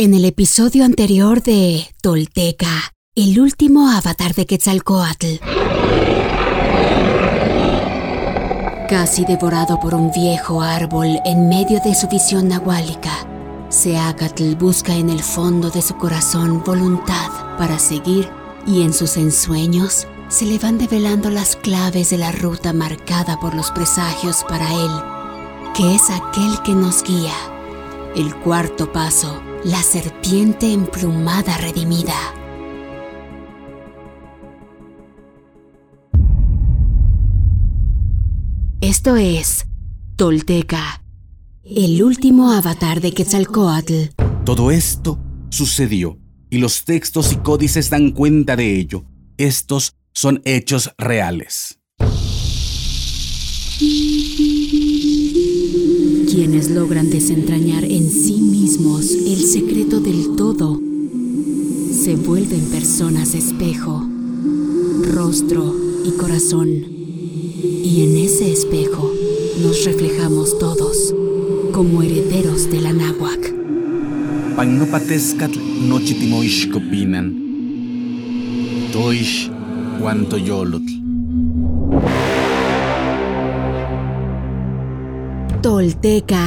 En el episodio anterior de Tolteca, el último avatar de Quetzalcoatl. Casi devorado por un viejo árbol en medio de su visión nahuálica, Seacatl busca en el fondo de su corazón voluntad para seguir y en sus ensueños se le van develando las claves de la ruta marcada por los presagios para él, que es aquel que nos guía. El cuarto paso la serpiente emplumada redimida. Esto es Tolteca, el último avatar de Quetzalcoatl. Todo esto sucedió y los textos y códices dan cuenta de ello. Estos son hechos reales. quienes logran desentrañar en sí mismos el secreto del todo, se vuelven personas espejo, rostro y corazón. Y en ese espejo nos reflejamos todos como herederos de la náhuac. Toish yolotl. Tolteca,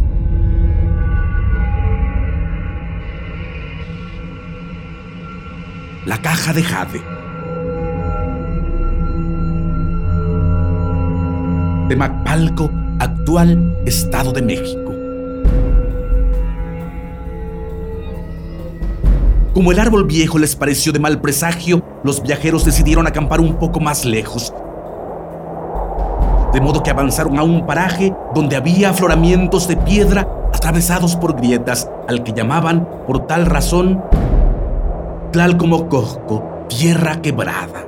La caja de Jade. De Macpalco, actual Estado de México. Como el árbol viejo les pareció de mal presagio, los viajeros decidieron acampar un poco más lejos. De modo que avanzaron a un paraje donde había afloramientos de piedra atravesados por grietas, al que llamaban, por tal razón, Tlalcomocosco, tierra quebrada.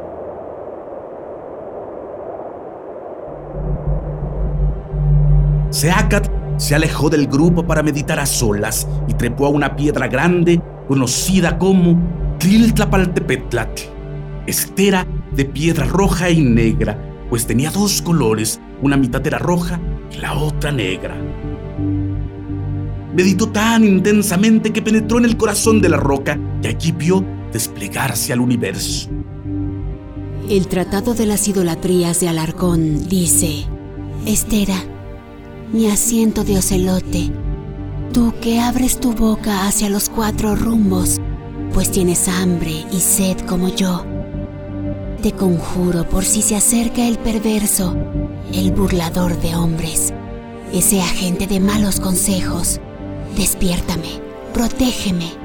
Seacat se alejó del grupo para meditar a solas y trepó a una piedra grande conocida como Triltlapaltepetlatl, estera de piedra roja y negra, pues tenía dos colores, una mitad era roja y la otra negra. Meditó tan intensamente que penetró en el corazón de la roca y allí vio desplegarse al universo. El Tratado de las Idolatrías de Alarcón dice, Estera, mi asiento de ocelote, tú que abres tu boca hacia los cuatro rumbos, pues tienes hambre y sed como yo. Te conjuro por si se acerca el perverso, el burlador de hombres, ese agente de malos consejos, despiértame, protégeme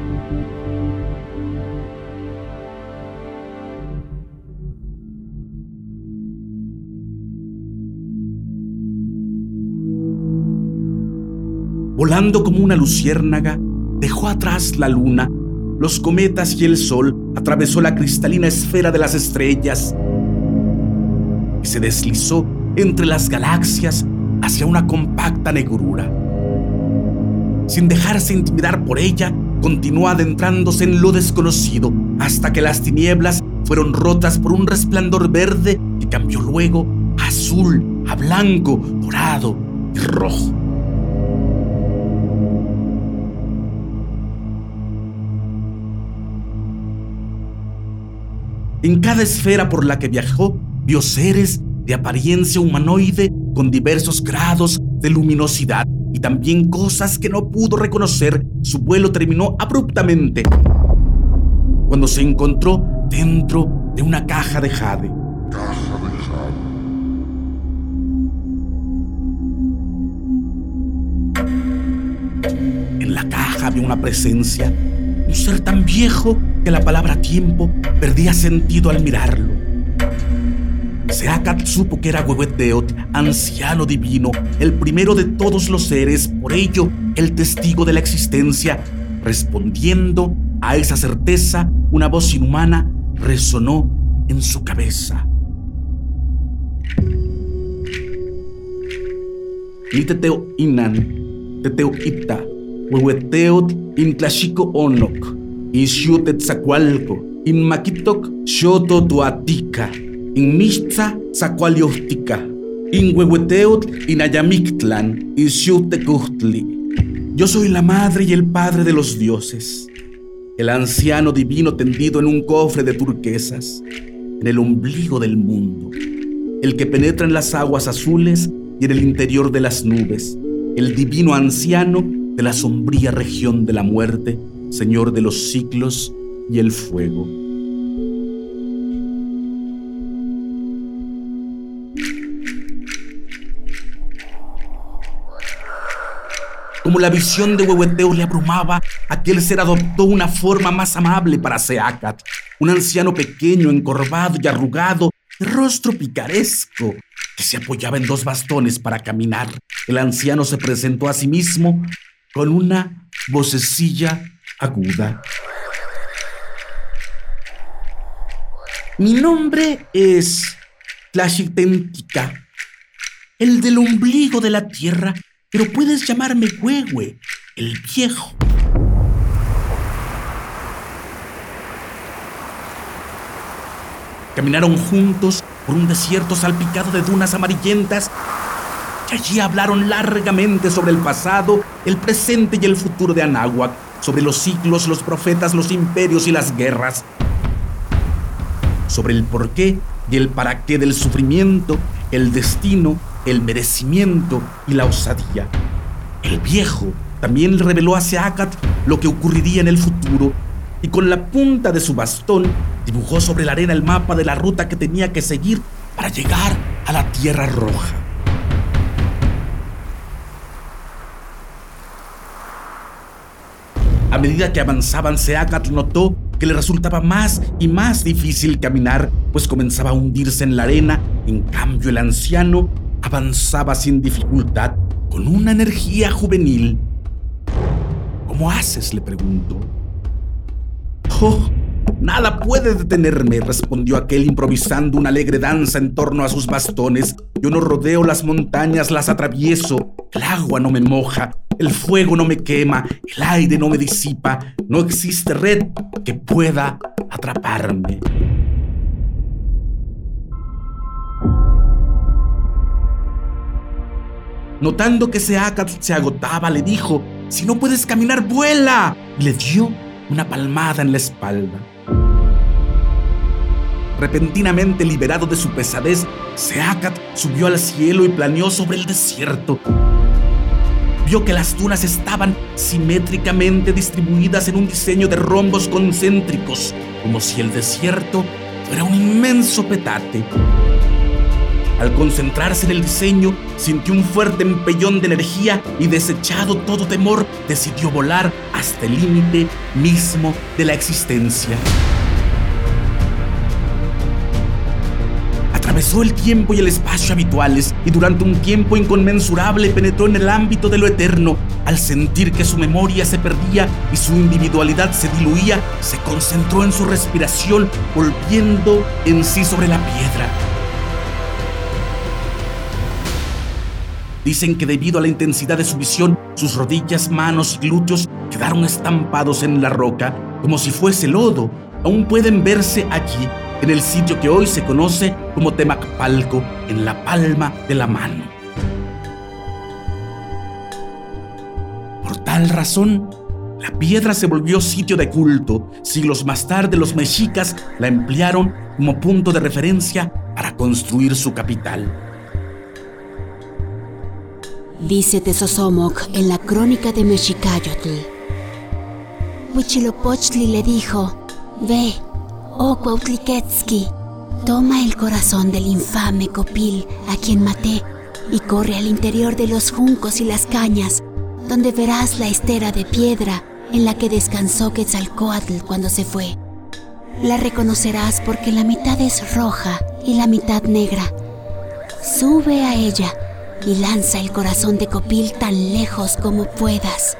volando como una luciérnaga, dejó atrás la luna, los cometas y el sol, atravesó la cristalina esfera de las estrellas y se deslizó entre las galaxias hacia una compacta negrura. Sin dejarse intimidar por ella, continuó adentrándose en lo desconocido hasta que las tinieblas fueron rotas por un resplandor verde que cambió luego a azul, a blanco, dorado y rojo. En cada esfera por la que viajó, vio seres de apariencia humanoide con diversos grados de luminosidad y también cosas que no pudo reconocer. Su vuelo terminó abruptamente cuando se encontró dentro de una caja de jade. Caja de jade. En la caja había una presencia, un ser tan viejo que la palabra tiempo perdía sentido al mirarlo. Seacat supo que era Huehueteot, anciano divino, el primero de todos los seres, por ello el testigo de la existencia. Respondiendo a esa certeza, una voz inhumana resonó en su cabeza. Ni teteo inan, teteo ita, huehueteot in onok in xiutetzacualco, in maquitok xoto tuatica, in mixtza zacualiohtica, in huehueteot in ayamictlan, in xiutecuhtli. Yo soy la madre y el padre de los dioses, el anciano divino tendido en un cofre de turquesas, en el ombligo del mundo, el que penetra en las aguas azules y en el interior de las nubes, el divino anciano de la sombría región de la muerte, Señor de los ciclos y el fuego. Como la visión de Huehueteo le abrumaba, aquel ser adoptó una forma más amable para Seacat, un anciano pequeño, encorvado y arrugado, de rostro picaresco, que se apoyaba en dos bastones para caminar. El anciano se presentó a sí mismo con una vocecilla aguda. Mi nombre es Tlashitentica, el del ombligo de la tierra, pero puedes llamarme Huehue, el viejo. Caminaron juntos por un desierto salpicado de dunas amarillentas y allí hablaron largamente sobre el pasado, el presente y el futuro de Anáhuac, sobre los ciclos, los profetas, los imperios y las guerras, sobre el porqué y el para qué del sufrimiento, el destino, el merecimiento y la osadía. El viejo también reveló a Seacat lo que ocurriría en el futuro y con la punta de su bastón Dibujó sobre la arena el mapa de la ruta que tenía que seguir para llegar a la Tierra Roja. A medida que avanzaban, Seacat notó que le resultaba más y más difícil caminar, pues comenzaba a hundirse en la arena. En cambio, el anciano avanzaba sin dificultad, con una energía juvenil. ¿Cómo haces? le preguntó. Oh, Nada puede detenerme, respondió aquel improvisando una alegre danza en torno a sus bastones. Yo no rodeo las montañas, las atravieso. El agua no me moja, el fuego no me quema, el aire no me disipa. No existe red que pueda atraparme. Notando que Seacat se agotaba, le dijo, si no puedes caminar, vuela. Y le dio una palmada en la espalda. Repentinamente liberado de su pesadez, Seacat subió al cielo y planeó sobre el desierto. Vio que las dunas estaban simétricamente distribuidas en un diseño de rombos concéntricos, como si el desierto fuera un inmenso petate. Al concentrarse en el diseño, sintió un fuerte empellón de energía y desechado todo temor, decidió volar hasta el límite mismo de la existencia. Atravesó el tiempo y el espacio habituales y durante un tiempo inconmensurable penetró en el ámbito de lo eterno. Al sentir que su memoria se perdía y su individualidad se diluía, se concentró en su respiración, volviendo en sí sobre la piedra. Dicen que debido a la intensidad de su visión, sus rodillas, manos y glúteos quedaron estampados en la roca como si fuese lodo. Aún pueden verse allí en el sitio que hoy se conoce como Temacpalco, en la palma de la mano. Por tal razón, la piedra se volvió sitio de culto. Siglos más tarde los mexicas la emplearon como punto de referencia para construir su capital. Dice Tezosomoc en la crónica de Mexicayotl. Huichilopochtli le dijo, ve, Oh Cuautliquetzki, toma el corazón del infame Copil a quien maté y corre al interior de los juncos y las cañas, donde verás la estera de piedra en la que descansó Quetzalcoatl cuando se fue. La reconocerás porque la mitad es roja y la mitad negra. Sube a ella y lanza el corazón de Copil tan lejos como puedas.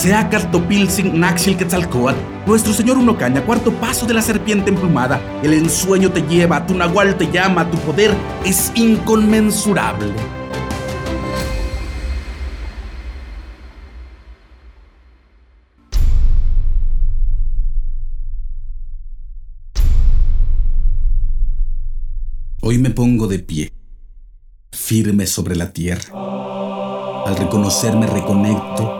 Seacat Topilzin Naxil Quetzalcoatl, nuestro señor Unocaña, cuarto paso de la serpiente emplumada, el ensueño te lleva, tu nahual te llama, tu poder es inconmensurable. Hoy me pongo de pie, firme sobre la tierra. Al reconocerme reconecto,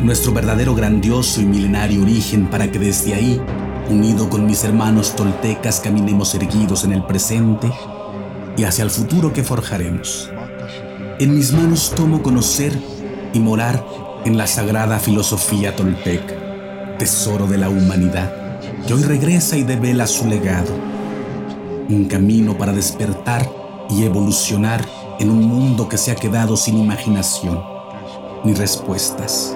nuestro verdadero grandioso y milenario origen para que desde ahí, unido con mis hermanos toltecas, caminemos erguidos en el presente y hacia el futuro que forjaremos. En mis manos tomo conocer y morar en la sagrada filosofía tolteca, tesoro de la humanidad, que hoy regresa y devela su legado. Un camino para despertar y evolucionar en un mundo que se ha quedado sin imaginación ni respuestas.